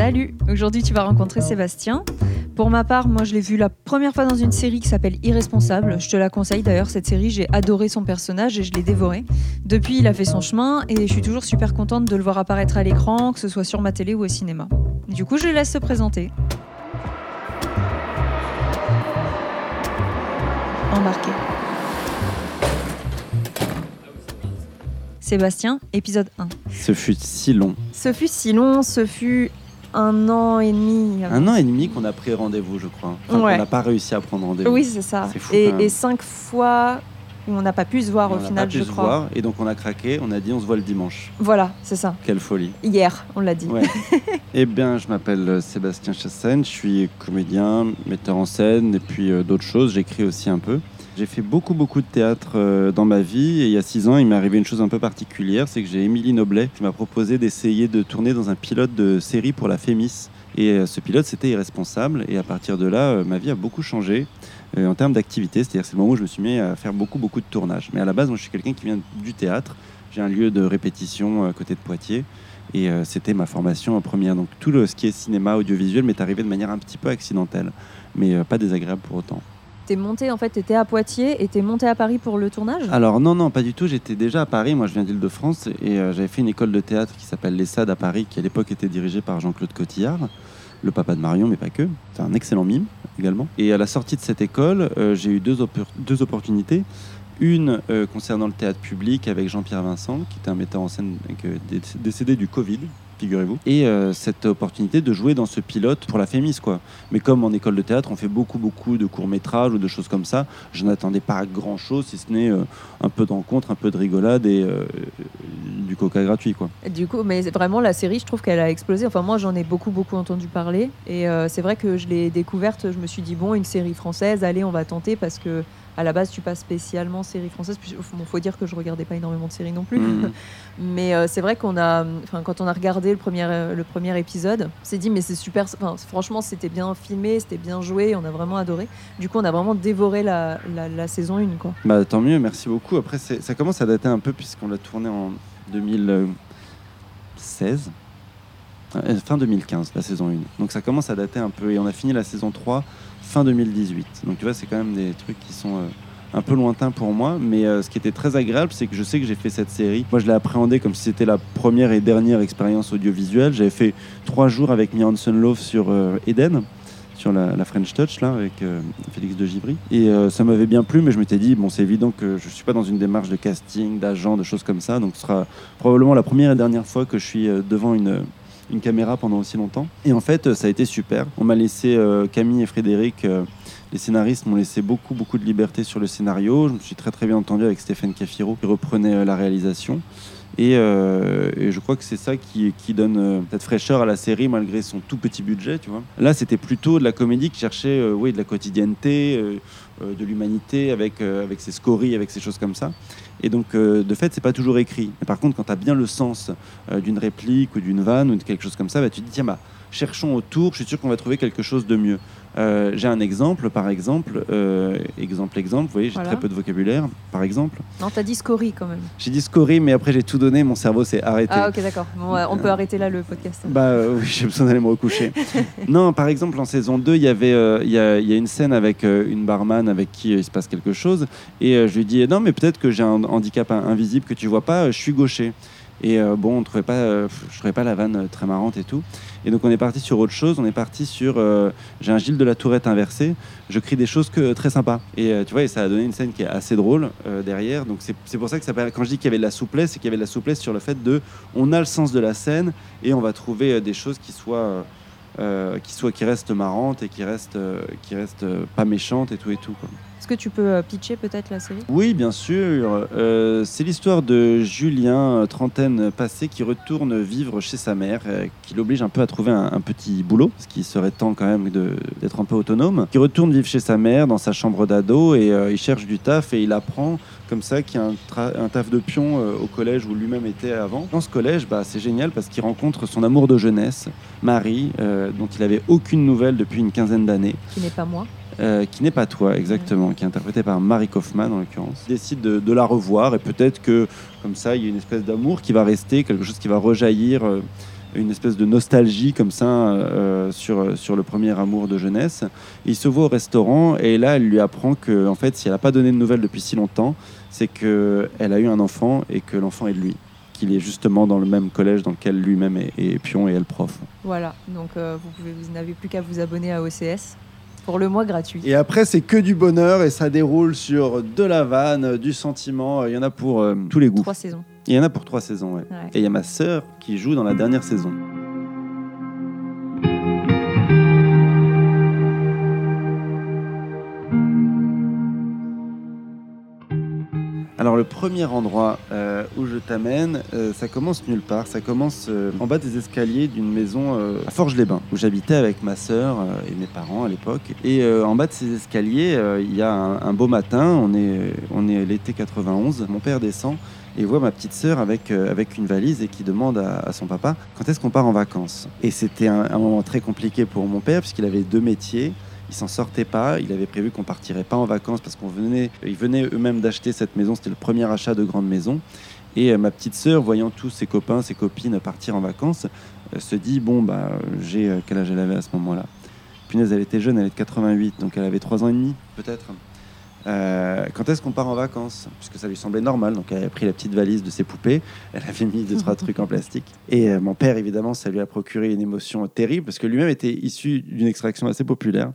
Salut Aujourd'hui, tu vas rencontrer Sébastien. Pour ma part, moi, je l'ai vu la première fois dans une série qui s'appelle Irresponsable. Je te la conseille d'ailleurs, cette série. J'ai adoré son personnage et je l'ai dévoré. Depuis, il a fait son chemin et je suis toujours super contente de le voir apparaître à l'écran, que ce soit sur ma télé ou au cinéma. Du coup, je le laisse se présenter. Embarqué. Sébastien, épisode 1. Ce fut si long. Ce fut si long, ce fut un an et demi. Un an et demi qu'on a pris rendez-vous, je crois. Enfin, Ouais. qu'on n'a pas réussi à prendre rendez-vous. Oui, c'est ça. Fou, et, cinq fois où on n'a pas pu se voir on au n'a final, pas pu je se crois. voir, et donc on a craqué, on a dit on se voit le dimanche. Voilà, c'est ça. Quelle folie. Hier, on l'a dit. Ouais. eh bien, je m'appelle euh, Sébastien Chassaigne, je suis comédien, metteur en scène, et puis euh, d'autres choses, j'écris aussi un peu. J'ai fait beaucoup, beaucoup de théâtre euh, dans ma vie, et il y a six ans, il m'est arrivé une chose un peu particulière, c'est que j'ai Émilie Noblet qui m'a proposé d'essayer de tourner dans un pilote de série pour la Fémis. Et euh, ce pilote, c'était irresponsable, et à partir de là, euh, ma vie a beaucoup changé. en termes d'activité, c'est-à-dire c'est le moment où je me suis mis à faire beaucoup beaucoup de tournages. Mais à la base, moi, je suis quelqu'un qui vient du théâtre. J'ai un lieu de répétition à côté de Poitiers. Et c'était ma formation en première. Donc tout ce qui est cinéma, audiovisuel m'est arrivé de manière un petit peu accidentelle, mais pas désagréable pour autant. Monté, en fait, t'étais à Poitiers et monté à Paris pour le tournage? Alors non, non, pas du tout. J'étais déjà à Paris. Moi, je viens d'Île-de-France et euh, j'avais fait une école de théâtre qui s'appelle l'ESSAD à Paris, qui à l'époque était dirigée par Jean-Claude Cotillard, le papa de Marion, mais pas que. C'est un excellent mime également. Et à la sortie de cette école, euh, j'ai eu deux, oppor- deux opportunités. Une euh, concernant le théâtre public avec Jean-Pierre Vincent, qui était un metteur en scène dé- décédé du Covid, figurez-vous. Et euh, cette opportunité de jouer dans ce pilote pour la Fémis, quoi. Mais comme en école de théâtre, on fait beaucoup, beaucoup de courts-métrages ou de choses comme ça, je n'attendais pas grand-chose, si ce n'est euh, un peu de rencontre, un peu de rigolade et euh, du coca gratuit, quoi. Du coup, mais vraiment la série, je trouve qu'elle a explosé. Enfin, moi, j'en ai beaucoup, beaucoup entendu parler. Et euh, c'est vrai que je l'ai découverte. Je me suis dit, bon, une série française, allez, on va tenter parce que à la base, je suis pas spécialement série française. Puis, bon, faut dire que je regardais pas énormément de séries non plus. Mhm. Mais euh, c'est vrai qu'on a, enfin, quand on a regardé le premier, euh, le premier épisode, on s'est dit, mais c'est super. Enfin, franchement, c'était bien filmé, c'était bien joué, on a vraiment adoré. Du coup, on a vraiment dévoré la, la, la saison 1, quoi. Bah, tant mieux, merci beaucoup. Après, ça commence à dater un peu puisqu'on l'a tourné en 2016. Euh, Fin 2015, la saison 1. Donc ça commence à dater un peu. Et on a fini la saison 3 fin 2018. Donc tu vois, c'est quand même des trucs qui sont euh, un peu lointains pour moi. Mais euh, ce qui était très agréable, c'est que je sais que j'ai fait cette série. Moi, je l'ai appréhendée comme si c'était la première et dernière expérience audiovisuelle. J'avais fait trois jours avec Mia Hansen-Love sur euh, Eden sur la, French Touch là avec euh, Félix de Givry et euh, ça m'avait bien plu mais je m'étais dit bon c'est évident que je suis pas dans une démarche de casting d'agent de choses comme ça donc ce sera probablement la première et dernière fois que je suis euh, devant une une caméra pendant aussi longtemps. Et en fait euh, ça a été super. On m'a laissé euh, Camille et Frédéric euh, les scénaristes m'ont laissé beaucoup beaucoup de liberté sur le scénario. Je me suis très très bien entendu avec Stéphane Cafiro qui reprenait la réalisation et, euh, et je crois que c'est ça qui, donne euh, cette fraîcheur à la série malgré son tout petit budget, tu vois. Là, c'était plutôt de la comédie qui cherchait euh, oui, de la quotidienneté, euh, de l'humanité avec, avec ses scories, avec ces choses comme ça. Et donc, de fait, c'est pas toujours écrit. Mais par contre, quand tu as bien le sens d'une réplique ou d'une vanne ou de quelque chose comme ça, bah, tu te dis, tiens, bah, cherchons autour, je suis sûr qu'on va trouver quelque chose de mieux. Euh, j'ai un exemple, par exemple, euh, exemple, exemple, vous voyez, j'ai Voilà. très peu de vocabulaire, par exemple. Non, t'as dit Scory quand même. J'ai dit scorie, mais après j'ai tout donné, mon cerveau s'est arrêté. Ah, ok, d'accord. Bon, on peut Euh, arrêter là le podcast. Bah oui, j'ai besoin d'aller me recoucher. non, par exemple, en saison 2, il y avait il y, y a une scène avec une barman avec qui il se passe quelque chose. Et je lui dis Non, mais peut-être que j'ai un handicap in- invisible que tu vois pas, je suis gaucher. Et euh, bon, on trouvait pas, euh, je trouvais pas la vanne euh, très marrante et tout. Et donc on est parti sur autre chose. On est parti sur j'ai un Gilles de la Tourette inversé. Je crie des choses que très sympas. Et tu vois, et ça a donné une scène qui est assez drôle derrière. Donc c'est pour ça que ça quand je dis qu'il y avait de la souplesse, c'est qu'il y avait de la souplesse sur le fait de on a le sens de la scène et on va trouver des choses qui soient qui soient qui restent marrantes et qui restent qui restent pas méchantes et tout et tout. Est-ce que tu peux euh, pitcher peut-être la série? Oui, bien sûr. Euh, c'est l'histoire de Julien, euh, trentaine passée, qui retourne vivre chez sa mère, euh, qui l'oblige un peu à trouver un, un petit boulot, ce qui serait temps quand même de- d'être un peu autonome. Qui retourne vivre chez sa mère dans sa chambre d'ado et euh, il cherche du taf et il apprend comme ça qu'il y a un, taf de pion au collège où lui-même était avant. Dans ce collège, bah, c'est génial parce qu'il rencontre son amour de jeunesse, Marie, dont il avait aucune nouvelle depuis une quinzaine d'années. Qui n'est pas moi. Euh, qui n'est pas toi, exactement, qui est interprétée par Marie Kaufman en l'occurrence. Décide de, la revoir et peut-être que comme ça, il y a une espèce d'amour qui va rester, quelque chose qui va rejaillir euh, une espèce de nostalgie comme ça euh, sur, sur le premier amour de jeunesse. Il se voit au restaurant et là, elle lui apprend que, en fait, si elle n'a pas donné de nouvelles depuis si longtemps, c'est qu'elle a eu un enfant et que l'enfant est de lui. Qu'il est justement dans le même collège dans lequel lui-même est, pion et elle prof. Voilà, donc vous n'avez plus qu'à vous abonner à OCS pour le mois gratuit. Et après, c'est que du bonheur et ça déroule sur de la vanne, du sentiment. Il y en a pour euh, tous les goûts. Trois saisons. Il y en a pour trois saisons, ouais. Ouais. Et il y a ma sœur qui joue dans la dernière saison. Alors le premier endroit euh, où je t'amène, euh, ça commence nulle part. Ça commence euh, en bas des escaliers d'une maison à Forges-les-Bains, où j'habitais avec ma sœur et mes parents à l'époque. Et en bas de ces escaliers, il y a un, beau matin, on est, on est l'été 91, mon père descend et voit ma petite sœur avec, avec une valise et qui demande à, son papa quand est-ce qu'on part en vacances? Et c'était un moment très compliqué pour mon père puisqu'il avait deux métiers. Il s'en sortait pas. Il avait prévu qu'on partirait pas en vacances parce qu'on venait, ils venaient eux-mêmes d'acheter cette maison. C'était le premier achat de grande maison. Et euh, ma petite sœur, voyant tous ses copains, ses copines partir en vacances, euh, se dit bon bah j'ai euh, quel âge elle avait à ce moment-là? Punaise, elle était jeune, elle est de 88, donc elle avait 3 ans et demi peut-être. Euh, quand est-ce qu'on part en vacances? Puisque ça lui semblait normal. Donc elle avait pris la petite valise de ses poupées, elle avait mis deux trois trucs en plastique. Et euh, mon père, évidemment, ça lui a procuré une émotion terrible parce que lui-même était issu d'une extraction assez populaire.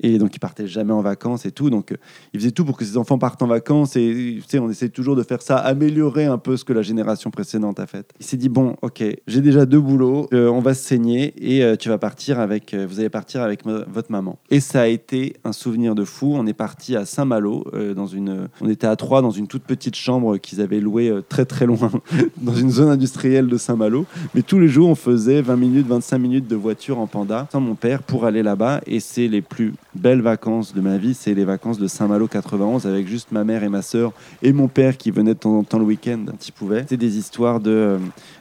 Et donc il partait jamais en vacances et tout. Donc euh, il faisait tout pour que ses enfants partent en vacances. Et on essaie toujours de faire ça, améliorer un peu ce que la génération précédente a fait. Il s'est dit bon, ok, j'ai déjà deux boulots, euh, on va se saigner et euh, tu vas partir avec, vous allez partir avec votre maman. Et ça a été un souvenir de fou. On est parti à Saint-Malo, dans une, on était à Troyes dans une toute petite chambre qu'ils avaient louée très très loin, dans une zone industrielle de Saint-Malo. Mais tous les jours, on faisait 20 minutes, 25 minutes de voiture en panda sans mon père pour aller là-bas. Et c'est les plus belles vacances de ma vie, c'est les vacances de Saint-Malo 91 avec juste ma mère et ma sœur et mon père qui venait de temps en temps le week-end quand il pouvait. C'était des histoires de,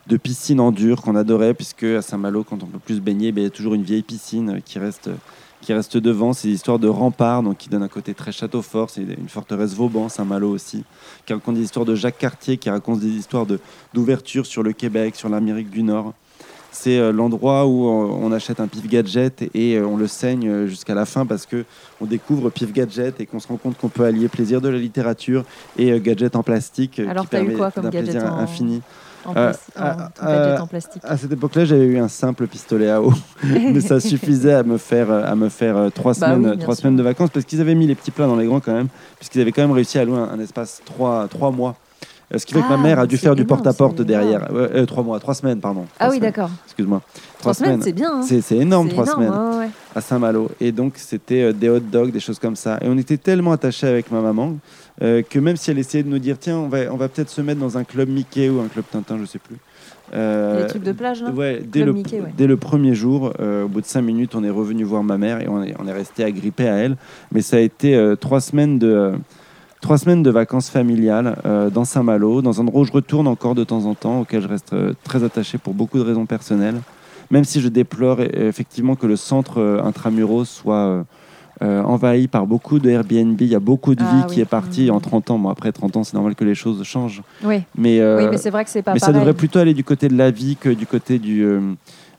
de piscine en dur qu'on adorait puisque à Saint-Malo, quand on peut plus se baigner, ben, il y a toujours une vieille piscine qui reste qui reste devant, c'est histoires de remparts, donc qui donne un côté très château fort. C'est une forteresse Vauban, Saint-Malo aussi, qui raconte des histoires de Jacques Cartier, qui raconte des histoires d'ouverture sur le Québec, sur l'Amérique du Nord. C'est euh, l'endroit où on achète un pif gadget et euh, on le saigne euh, jusqu'à la fin parce que on découvre pif gadget et qu'on se rend compte qu'on peut allier plaisir de la littérature et gadget en plastique Alors, qui permet quoi comme d'un gadget plaisir en- infini. En, Euh, ah, euh, plastique? À cette époque-là, j'avais eu un simple pistolet à eau, mais ça suffisait à me faire, à me faire trois, Bah semaines, oui, trois sûr. semaines de vacances parce qu'ils avaient mis les petits plats dans les grands quand même, puisqu'ils avaient quand même réussi à louer un, un espace trois, trois mois. Ce qui fait que Ah, ma mère a dû faire du porte-à-porte derrière. Euh, trois mois, trois semaines, pardon. ah oui, d'accord. Excuse-moi. Trois semaines, c'est bien. hein. C'est énorme, trois énorme, semaines ouais, ouais. à Saint-Malo. Et donc, c'était euh, des hot dogs, des choses comme ça. Et on était tellement attachés avec ma maman euh, que même si elle essayait de nous dire, tiens, on va, on va peut-être se mettre dans un club Mickey ou un club Tintin, je sais plus. Euh, Les trucs de plage, là Ouais, dès, le, Mickey, ouais. dès le premier jour, euh, au bout de cinq minutes, on est revenu voir ma mère et on est, on est resté agrippé à elle. Mais ça a été euh, trois semaines de. Trois semaines de vacances familiales euh, dans Saint-Malo, dans un endroit où je retourne encore de temps en temps, auquel je reste euh, très attaché pour beaucoup de raisons personnelles. Même si je déplore euh, effectivement que le centre euh, intramuros soit euh, envahi par beaucoup de Airbnb. Il y a beaucoup de Ah vie oui. qui est partie Mhm. en 30 ans. Bon, après 30 ans, c'est normal que les choses changent. Oui, Mais, oui mais c'est vrai que c'est pas mais ça devrait plutôt aller du côté de la vie que du côté du,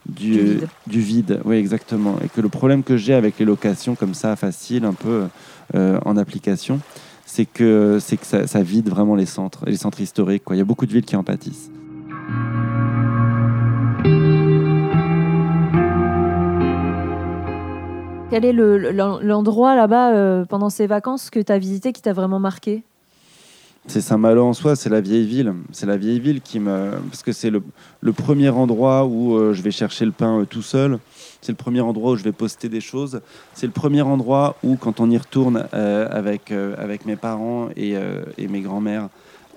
du, Du vide. du vide. Oui, exactement. Et que le problème que j'ai avec les locations comme ça, faciles, un peu euh, en application, c'est que, ça, vide vraiment les centres, les centres historiques. Il y a beaucoup de villes qui en pâtissent. Quel est le- le- l'endroit là-bas euh, pendant ces vacances que tu as visité qui t'a vraiment marqué? C'est Saint-Malo en soi, c'est la vieille ville. C'est la vieille ville qui me. Parce que c'est le, premier endroit où euh, je vais chercher le pain euh, tout seul. C'est le premier endroit où je vais poster des choses. C'est le premier endroit où, quand on y retourne euh, avec, avec mes parents et, et mes grands-mères,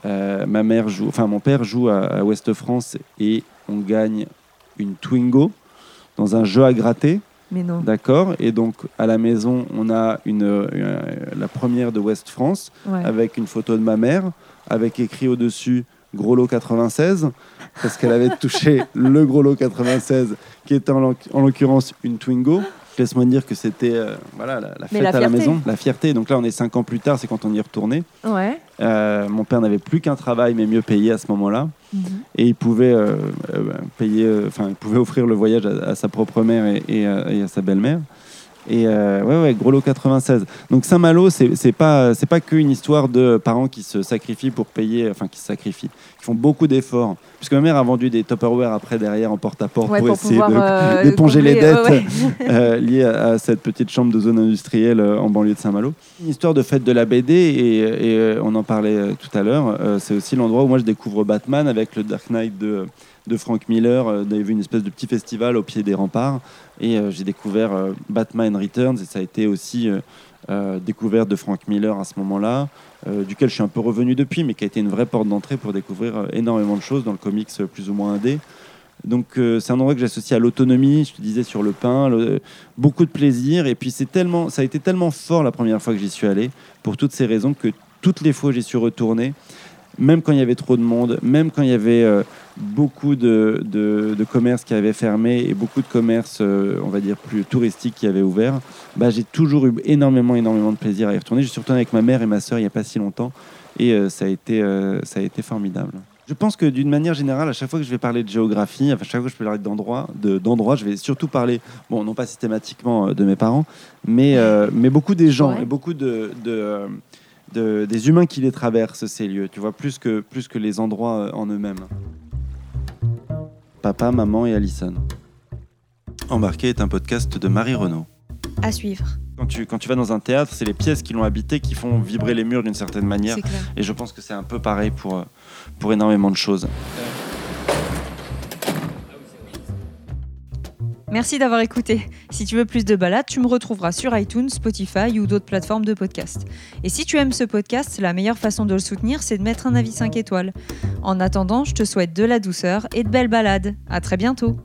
ma mère joue, enfin mon père joue à, à Ouest France et on gagne une Twingo dans un jeu à gratter. Mais non. D'accord Et donc, à la maison, on a une, euh, la première de West France Ouais. avec une photo de ma mère, avec écrit au-dessus Gros lot 96, parce qu'elle avait touché le gros lot 96, qui était en l'occurrence une Twingo. Laisse-moi dire que c'était euh, voilà, la, fête la à la maison, la fierté. Donc là, on est cinq ans plus tard, c'est quand on y est retourné. Ouais. Euh, mon père n'avait plus qu'un travail, mais mieux payé à ce moment-là. Mhm. Et il pouvait, euh, payer, enfin, il pouvait offrir le voyage à, à sa propre mère et, et, et à sa belle-mère. Et euh, ouais, ouais, gros lot 96. Donc Saint-Malo, c'est c'est pas, c'est pas qu'une histoire de parents qui se sacrifient pour payer, enfin qui se sacrifient, qui font beaucoup d'efforts. Puisque ma mère a vendu des Tupperware après derrière en porte-à-porte Ouais, pour, pour essayer de- euh, d'éponger les dettes ouais, ouais. euh, liées à, à cette petite chambre de zone industrielle euh, en banlieue de Saint-Malo. Une histoire de fête de la BD, et, et, euh, on en parlait euh, tout à l'heure, euh, c'est aussi l'endroit où moi je découvre Batman avec le Dark Knight de, de Frank Miller. Euh, On avait vu une espèce de petit festival au pied des remparts, et euh, j'ai découvert euh, Batman Returns, et ça a été aussi euh, euh, découverte de Frank Miller à ce moment-là, euh, duquel je suis un peu revenu depuis, mais qui a été une vraie porte d'entrée pour découvrir euh, énormément de choses dans le comics euh, plus ou moins indé. Donc euh, c'est un endroit que j'associe à l'autonomie, je te disais sur le pain, beaucoup de plaisir. Et puis c'est tellement, ça a été tellement fort la première fois que j'y suis allé, pour toutes ces raisons que toutes les fois j'y suis retourné, même quand il y avait trop de monde, même quand il y avait euh, beaucoup de, de, de commerces qui avaient fermé et beaucoup de commerces, euh, on va dire, plus touristiques qui avaient ouvert, bah, j'ai toujours eu énormément, énormément de plaisir à y retourner. Je suis retourné avec ma mère et ma soeur il n'y a pas si longtemps et euh, ça, a été, ça a été formidable. Je pense que d'une manière générale, à chaque fois que je vais parler de géographie, à chaque fois que je vais parler d'endroits, de- d'endroits, je vais surtout parler, bon, non pas systématiquement de mes parents, mais, mais beaucoup des gens Ouais. et beaucoup de, de, de- des humains qui les traversent, ces lieux, tu vois, plus que, plus que les endroits euh, en eux-mêmes. Papa, maman et Alison. Embarqué est un podcast de Marie Renaud. À suivre. Quand tu, quand tu vas dans un théâtre, c'est les pièces qui l'ont habité qui font vibrer les murs d'une certaine manière. Et je pense que c'est un peu pareil pour, euh, pour énormément de choses. Merci d'avoir écouté. Si tu veux plus de balades, tu me retrouveras sur iTunes, Spotify ou d'autres plateformes de podcast. Et si tu aimes ce podcast, la meilleure façon de le soutenir, c'est de mettre un avis 5 étoiles. En attendant, je te souhaite de la douceur et de belles balades. À très bientôt.